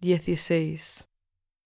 16.